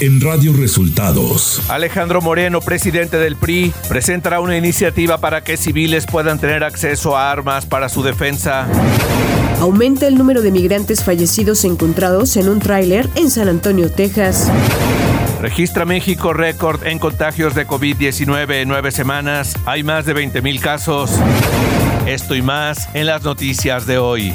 en Radio Resultados. Alejandro Moreno, presidente del PRI, presentará una iniciativa para que civiles puedan tener acceso a armas para su defensa. Aumenta el número de migrantes fallecidos encontrados en un tráiler en San Antonio, Texas. Registra México récord en contagios de COVID-19 en nueve semanas. Hay más de 20 mil casos. Esto y más en las noticias de hoy.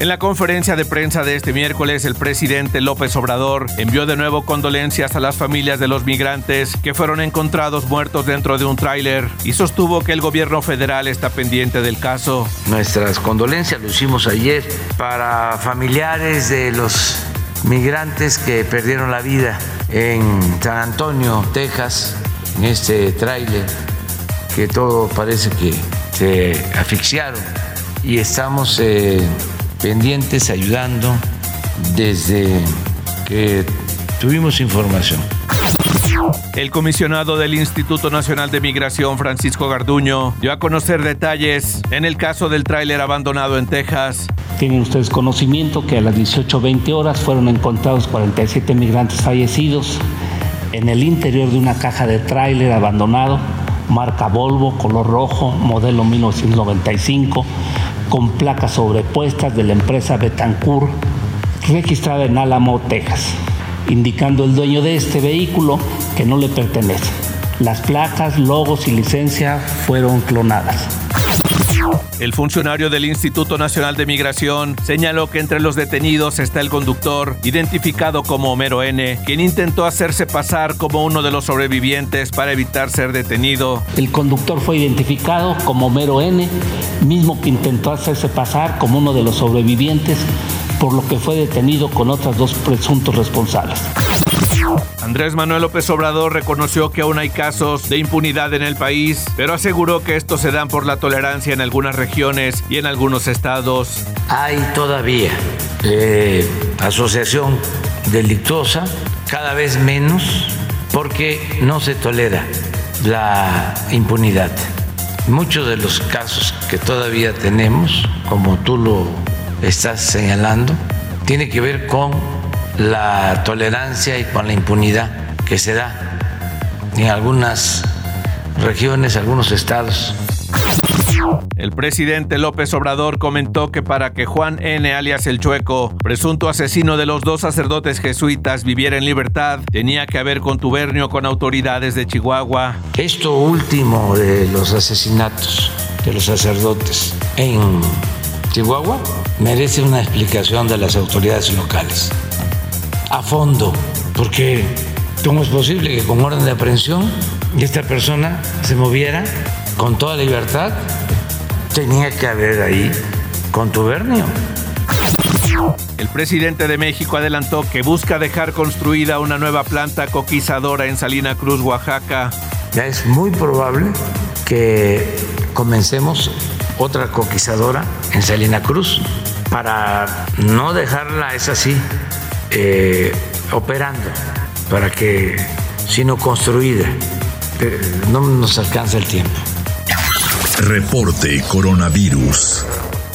En la conferencia de prensa de este miércoles, el presidente López Obrador envió de nuevo condolencias a las familias de los migrantes que fueron encontrados muertos dentro de un tráiler y sostuvo que el gobierno federal está pendiente del caso. Nuestras condolencias lo hicimos ayer para familiares de los migrantes que perdieron la vida en San Antonio, Texas, en este tráiler, que todo parece que se asfixiaron y estamos... Eh, pendientes, ayudando desde que tuvimos información. El comisionado del Instituto Nacional de Migración, Francisco Garduño, dio a conocer detalles en el caso del tráiler abandonado en Texas. Tienen ustedes conocimiento que a las 18.20 horas fueron encontrados 47 migrantes fallecidos en el interior de una caja de tráiler abandonado, marca Volvo, color rojo, modelo 1995 con placas sobrepuestas de la empresa Betancourt, registrada en Alamo, Texas, indicando el dueño de este vehículo que no le pertenece. Las placas, logos y licencia fueron clonadas. El funcionario del Instituto Nacional de Migración señaló que entre los detenidos está el conductor, identificado como Homero N., quien intentó hacerse pasar como uno de los sobrevivientes para evitar ser detenido. El conductor fue identificado como Homero N., mismo que intentó hacerse pasar como uno de los sobrevivientes, por lo que fue detenido con otras dos presuntos responsables. Andrés Manuel López Obrador reconoció que aún hay casos de impunidad en el país, pero aseguró que estos se dan por la tolerancia en algunas regiones y en algunos estados. Hay todavía eh, asociación delictuosa, cada vez menos, porque no se tolera la impunidad. Muchos de los casos que todavía tenemos, como tú lo estás señalando, tiene que ver con la tolerancia y con la impunidad que se da en algunas regiones, algunos estados. El presidente López Obrador comentó que para que Juan N. alias El Chueco, presunto asesino de los dos sacerdotes jesuitas, viviera en libertad, tenía que haber contubernio con autoridades de Chihuahua. Esto último de los asesinatos de los sacerdotes en Chihuahua merece una explicación de las autoridades locales a fondo, porque ¿cómo es posible que con orden de aprehensión esta persona se moviera con toda libertad? Tenía que haber ahí contubernio. El presidente de México adelantó que busca dejar construida una nueva planta coquizadora en Salina Cruz, Oaxaca. Ya es muy probable que comencemos otra coquizadora en Salina Cruz para no dejarla es así eh, operando para que, sino construida, no nos alcanza el tiempo. Reporte coronavirus.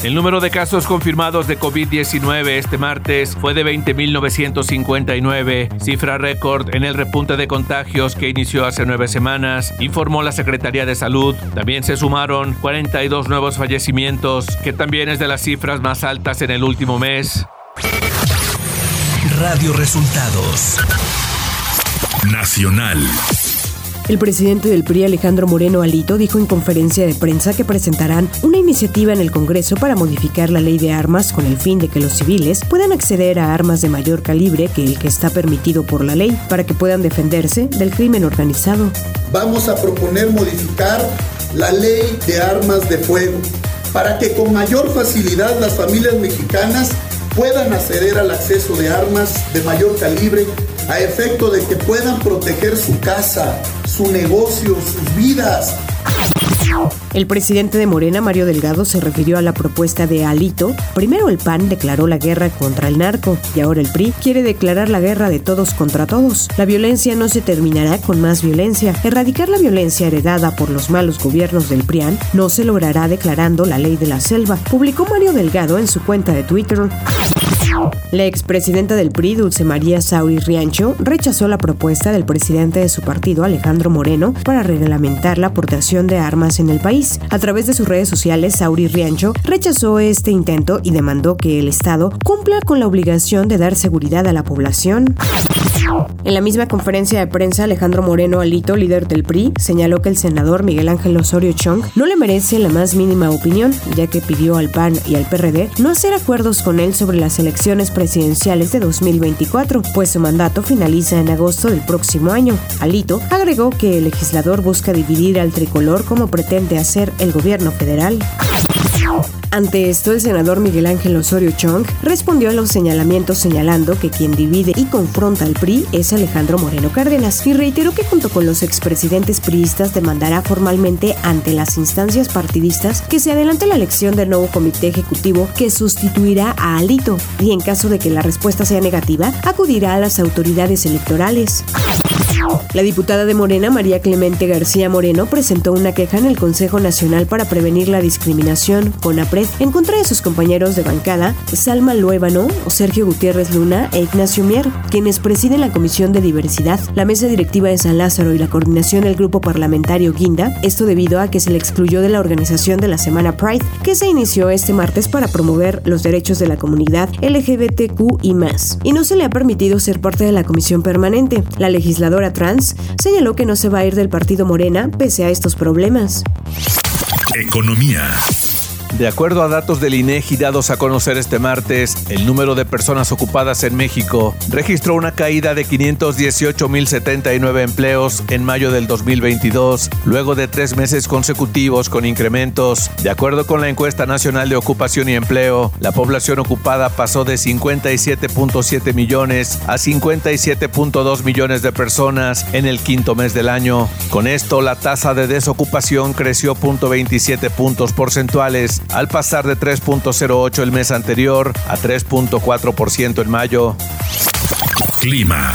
El número de casos confirmados de COVID-19 este martes fue de 20.959, cifra récord en el repunte de contagios que inició hace nueve semanas, informó la Secretaría de Salud. También se sumaron 42 nuevos fallecimientos, que también es de las cifras más altas en el último mes. Radio Resultados. Nacional. El presidente del PRI, Alejandro Moreno Alito, dijo en conferencia de prensa que presentarán una iniciativa en el Congreso para modificar la ley de armas con el fin de que los civiles puedan acceder a armas de mayor calibre que el que está permitido por la ley para que puedan defenderse del crimen organizado. Vamos a proponer modificar la ley de armas de fuego para que con mayor facilidad las familias mexicanas puedan acceder al acceso de armas de mayor calibre a efecto de que puedan proteger su casa, su negocio, sus vidas. El presidente de Morena, Mario Delgado, se refirió a la propuesta de Alito. Primero el PAN declaró la guerra contra el narco y ahora el PRI quiere declarar la guerra de todos contra todos. La violencia no se terminará con más violencia. Erradicar la violencia heredada por los malos gobiernos del PRIAN no se logrará declarando la ley de la selva, publicó Mario Delgado en su cuenta de Twitter. La expresidenta del PRI, Dulce María Sauri Riancho, rechazó la propuesta del presidente de su partido, Alejandro Moreno, para reglamentar la aportación de armas en el país. A través de sus redes sociales, Sauri Riancho rechazó este intento y demandó que el Estado cumpla con la obligación de dar seguridad a la población. En la misma conferencia de prensa, Alejandro Moreno Alito, líder del PRI, señaló que el senador Miguel Ángel Osorio Chong no le merece la más mínima opinión, ya que pidió al PAN y al PRD no hacer acuerdos con él sobre las elecciones presidenciales de 2024, pues su mandato finaliza en agosto del próximo año. Alito agregó que el legislador busca dividir al tricolor como pretende hacer el gobierno federal. Ante esto, el senador Miguel Ángel Osorio Chong respondió a los señalamientos señalando que quien divide y confronta al PRI es Alejandro Moreno Cárdenas y reiteró que junto con los expresidentes priistas demandará formalmente ante las instancias partidistas que se adelante la elección del nuevo comité ejecutivo que sustituirá a Alito y en caso de que la respuesta sea negativa, acudirá a las autoridades electorales. La diputada de Morena, María Clemente García Moreno, presentó una queja en el Consejo Nacional para Prevenir la Discriminación, CONAPRED, en contra de sus compañeros de bancada, Salma Luébano, Sergio Gutiérrez Luna e Ignacio Mier, quienes presiden la Comisión de Diversidad, la Mesa Directiva de San Lázaro y la coordinación del Grupo Parlamentario Guinda, esto debido a que se le excluyó de la organización de la Semana Pride, que se inició este martes para promover los derechos de la comunidad LGBTQ y más, y no se le ha permitido ser parte de la comisión permanente. La legisladora trans, señaló que no se va a ir del partido Morena pese a estos problemas. Economía. De acuerdo a datos del INEGI dados a conocer este martes, el número de personas ocupadas en México registró una caída de 518.079 empleos en mayo del 2022, luego de tres meses consecutivos con incrementos. De acuerdo con la encuesta nacional de ocupación y empleo, la población ocupada pasó de 57.7 millones a 57.2 millones de personas en el quinto mes del año. Con esto, la tasa de desocupación creció 0.27 puntos porcentuales al pasar de 3.08 el mes anterior a 3.4% en mayo. Clima.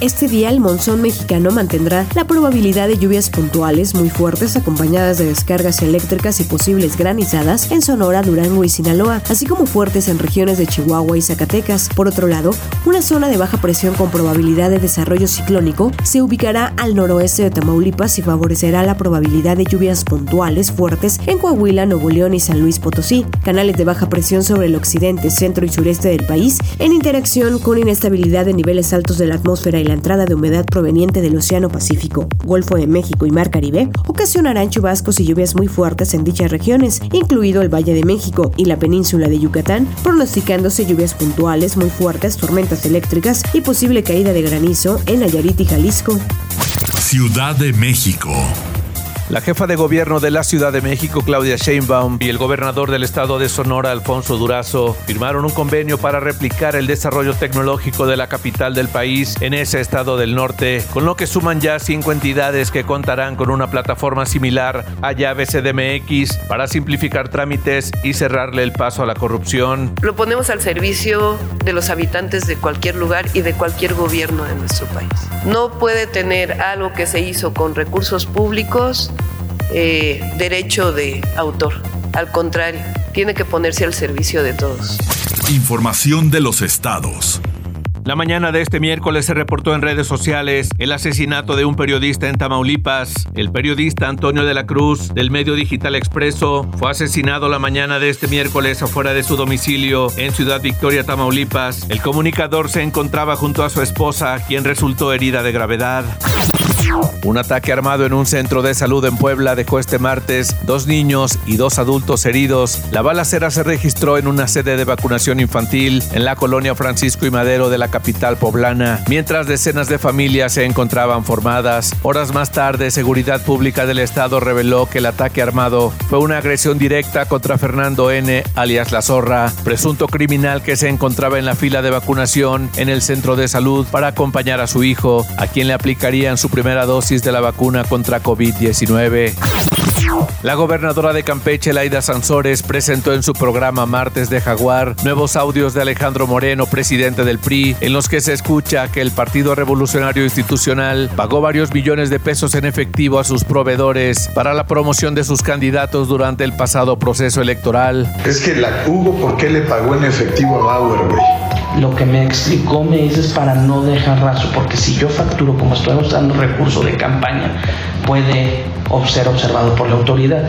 Este día el monzón mexicano mantendrá la probabilidad de lluvias puntuales muy fuertes acompañadas de descargas eléctricas y posibles granizadas en Sonora, Durango y Sinaloa, así como fuertes en regiones de Chihuahua y Zacatecas. Por otro lado, una zona de baja presión con probabilidad de desarrollo ciclónico se ubicará al noroeste de Tamaulipas y favorecerá la probabilidad de lluvias puntuales fuertes en Coahuila, Nuevo León y San Luis Potosí. Canales de baja presión sobre el occidente, centro y sureste del país en interacción con inestabilidad de niveles altos de la atmósfera y la entrada de humedad proveniente del Océano Pacífico, Golfo de México y Mar Caribe ocasionarán chubascos y lluvias muy fuertes en dichas regiones, incluido el Valle de México y la península de Yucatán, pronosticándose lluvias puntuales muy fuertes, tormentas eléctricas y posible caída de granizo en Nayarit y Jalisco. Ciudad de México. La jefa de gobierno de la Ciudad de México, Claudia Sheinbaum, y el gobernador del estado de Sonora, Alfonso Durazo, firmaron un convenio para replicar el desarrollo tecnológico de la capital del país en ese estado del norte, con lo que suman ya cinco entidades que contarán con una plataforma similar a llave CDMX para simplificar trámites y cerrarle el paso a la corrupción. Lo ponemos al servicio de los habitantes de cualquier lugar y de cualquier gobierno de nuestro país. No puede tener algo que se hizo con recursos públicos eh, derecho de autor. Al contrario, tiene que ponerse al servicio de todos. Información de los estados. La mañana de este miércoles se reportó en redes sociales el asesinato de un periodista en Tamaulipas. El periodista Antonio de la Cruz, del medio digital Expreso, fue asesinado la mañana de este miércoles afuera de su domicilio en Ciudad Victoria, Tamaulipas. El comunicador se encontraba junto a su esposa, quien resultó herida de gravedad. Un ataque armado en un centro de salud en Puebla dejó este martes dos niños y dos adultos heridos. La balacera se registró en una sede de vacunación infantil en la colonia Francisco y Madero de la capital poblana, mientras decenas de familias se encontraban formadas. Horas más tarde, Seguridad Pública del Estado reveló que el ataque armado fue una agresión directa contra Fernando N., alias La Zorra, presunto criminal que se encontraba en la fila de vacunación en el centro de salud para acompañar a su hijo, a quien le aplicarían su primera dosis de la vacuna contra COVID-19. La gobernadora de Campeche, Laida Sansores, presentó en su programa Martes de Jaguar nuevos audios de Alejandro Moreno, presidente del PRI, en los que se escucha que el Partido Revolucionario Institucional pagó varios millones de pesos en efectivo a sus proveedores para la promoción de sus candidatos durante el pasado proceso electoral. Es que la Hugo, ¿por qué le pagó en efectivo a Bauer, güey? Lo que me explicó me dice es para no dejar rastro, porque si yo facturo como estoy usando recurso de campaña, puede ser observado por la autoridad.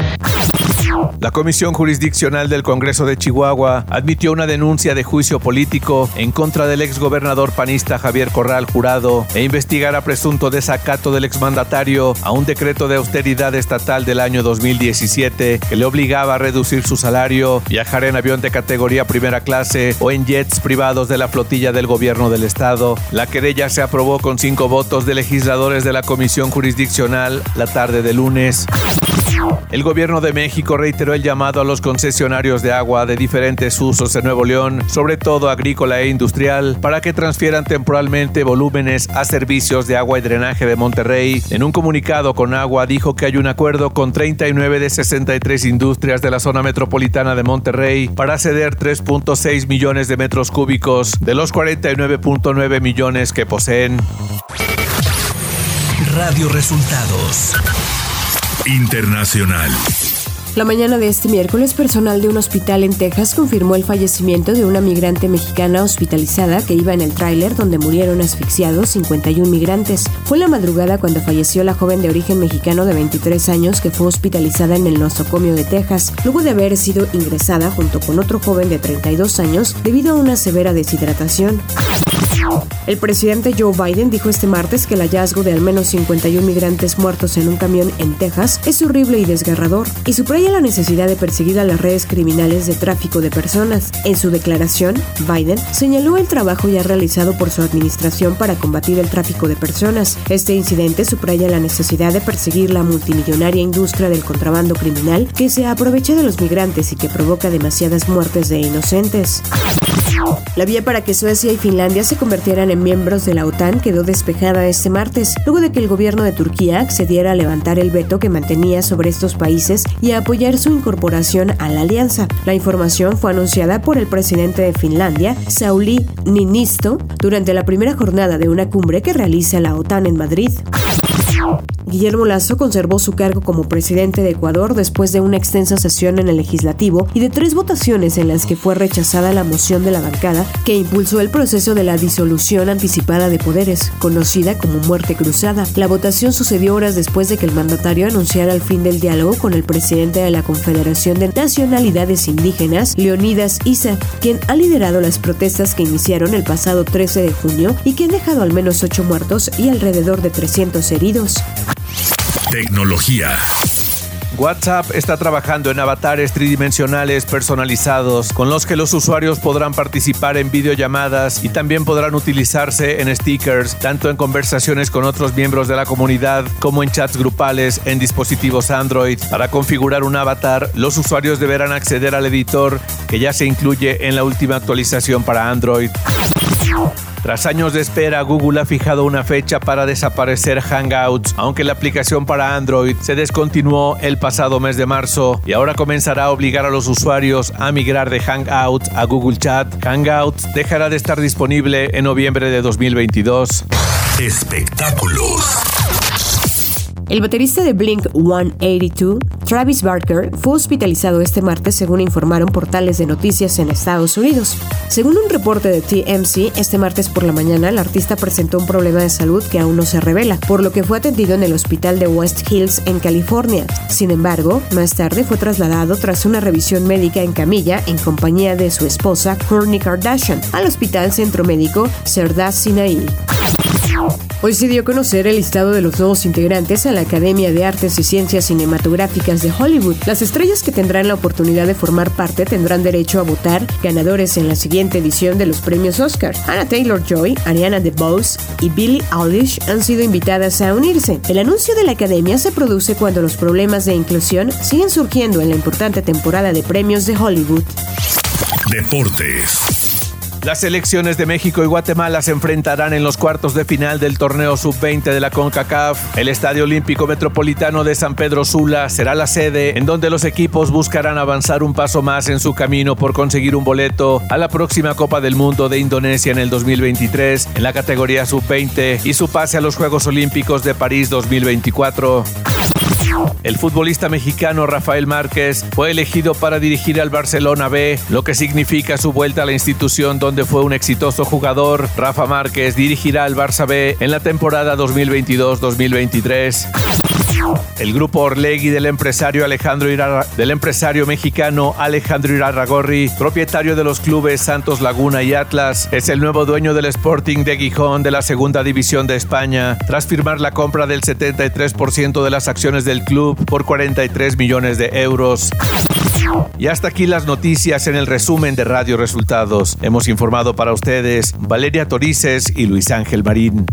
La Comisión Jurisdiccional del Congreso de Chihuahua admitió una denuncia de juicio político en contra del exgobernador panista Javier Corral Jurado e investigará presunto desacato del exmandatario a un decreto de austeridad estatal del año 2017 que le obligaba a reducir su salario, viajar en avión de categoría primera clase o en jets privados de la flotilla del gobierno del estado. La querella se aprobó con cinco votos de legisladores de la Comisión Jurisdiccional la tarde de lunes. El gobierno de México reiteró el llamado a los concesionarios de agua de diferentes usos en Nuevo León, sobre todo agrícola e industrial, para que transfieran temporalmente volúmenes a servicios de agua y drenaje de Monterrey. En un comunicado con agua dijo que hay un acuerdo con 39 de 63 industrias de la zona metropolitana de Monterrey para ceder 3.6 millones de metros cúbicos de los 49.9 millones que poseen. Radio Resultados Internacional. La mañana de este miércoles, personal de un hospital en Texas confirmó el fallecimiento de una migrante mexicana hospitalizada que iba en el tráiler donde murieron asfixiados 51 migrantes. Fue la madrugada cuando falleció la joven de origen mexicano de 23 años que fue hospitalizada en el nosocomio de Texas, luego de haber sido ingresada junto con otro joven de 32 años debido a una severa deshidratación. El presidente Joe Biden dijo este martes que el hallazgo de al menos 51 migrantes muertos en un camión en Texas es horrible y desgarrador, y subraya la necesidad de perseguir a las redes criminales de tráfico de personas. En su declaración, Biden señaló el trabajo ya realizado por su administración para combatir el tráfico de personas. Este incidente subraya la necesidad de perseguir la multimillonaria industria del contrabando criminal que se aprovecha de los migrantes y que provoca demasiadas muertes de inocentes. La vía para que Suecia y Finlandia se convirtieran en miembros de la OTAN quedó despejada este martes, luego de que el gobierno de Turquía accediera a levantar el veto que mantenía sobre estos países y a apoyar su incorporación a la alianza. La información fue anunciada por el presidente de Finlandia, Sauli Niinisto, durante la primera jornada de una cumbre que realiza la OTAN en Madrid. Guillermo Lazo conservó su cargo como presidente de Ecuador después de una extensa sesión en el legislativo y de tres votaciones en las que fue rechazada la moción de la bancada que impulsó el proceso de la disolución anticipada de poderes, conocida como muerte cruzada. La votación sucedió horas después de que el mandatario anunciara el fin del diálogo con el presidente de la Confederación de Nacionalidades Indígenas, Leonidas Isa, quien ha liderado las protestas que iniciaron el pasado 13 de junio y que han dejado al menos ocho muertos y alrededor de 300 heridos. Tecnología. WhatsApp está trabajando en avatares tridimensionales personalizados con los que los usuarios podrán participar en videollamadas y también podrán utilizarse en stickers, tanto en conversaciones con otros miembros de la comunidad como en chats grupales en dispositivos Android. Para configurar un avatar, los usuarios deberán acceder al editor que ya se incluye en la última actualización para Android. Tras años de espera, Google ha fijado una fecha para desaparecer Hangouts, aunque la aplicación para Android se descontinuó el pasado mes de marzo y ahora comenzará a obligar a los usuarios a migrar de Hangouts a Google Chat. Hangouts dejará de estar disponible en noviembre de 2022. Espectáculos. El baterista de Blink 182, Travis Barker, fue hospitalizado este martes según informaron portales de noticias en Estados Unidos. Según un reporte de TMC, este martes por la mañana el artista presentó un problema de salud que aún no se revela, por lo que fue atendido en el hospital de West Hills en California. Sin embargo, más tarde fue trasladado tras una revisión médica en camilla en compañía de su esposa Kourtney Kardashian al Hospital Centro Médico Serdar Sinai. Hoy se dio a conocer el listado de los nuevos integrantes a la Academia de Artes y Ciencias Cinematográficas de Hollywood. Las estrellas que tendrán la oportunidad de formar parte tendrán derecho a votar ganadores en la siguiente edición de los premios Oscar. Anna Taylor-Joy, Ariana DeBose y Billie Eilish han sido invitadas a unirse. El anuncio de la Academia se produce cuando los problemas de inclusión siguen surgiendo en la importante temporada de premios de Hollywood. Deportes. Las selecciones de México y Guatemala se enfrentarán en los cuartos de final del torneo sub-20 de la CONCACAF. El Estadio Olímpico Metropolitano de San Pedro Sula será la sede en donde los equipos buscarán avanzar un paso más en su camino por conseguir un boleto a la próxima Copa del Mundo de Indonesia en el 2023 en la categoría sub-20 y su pase a los Juegos Olímpicos de París 2024. El futbolista mexicano Rafael Márquez fue elegido para dirigir al Barcelona B, lo que significa su vuelta a la institución donde fue un exitoso jugador. Rafa Márquez dirigirá al Barça B en la temporada 2022-2023. El grupo Orlegui del empresario Alejandro del empresario mexicano Alejandro Irarragorri, propietario de los clubes Santos Laguna y Atlas, es el nuevo dueño del Sporting de Gijón de la Segunda División de España, tras firmar la compra del 73% de las acciones del club por 43 millones de euros. Y hasta aquí las noticias en el resumen de Radio Resultados. Hemos informado para ustedes Valeria Torices y Luis Ángel Marín.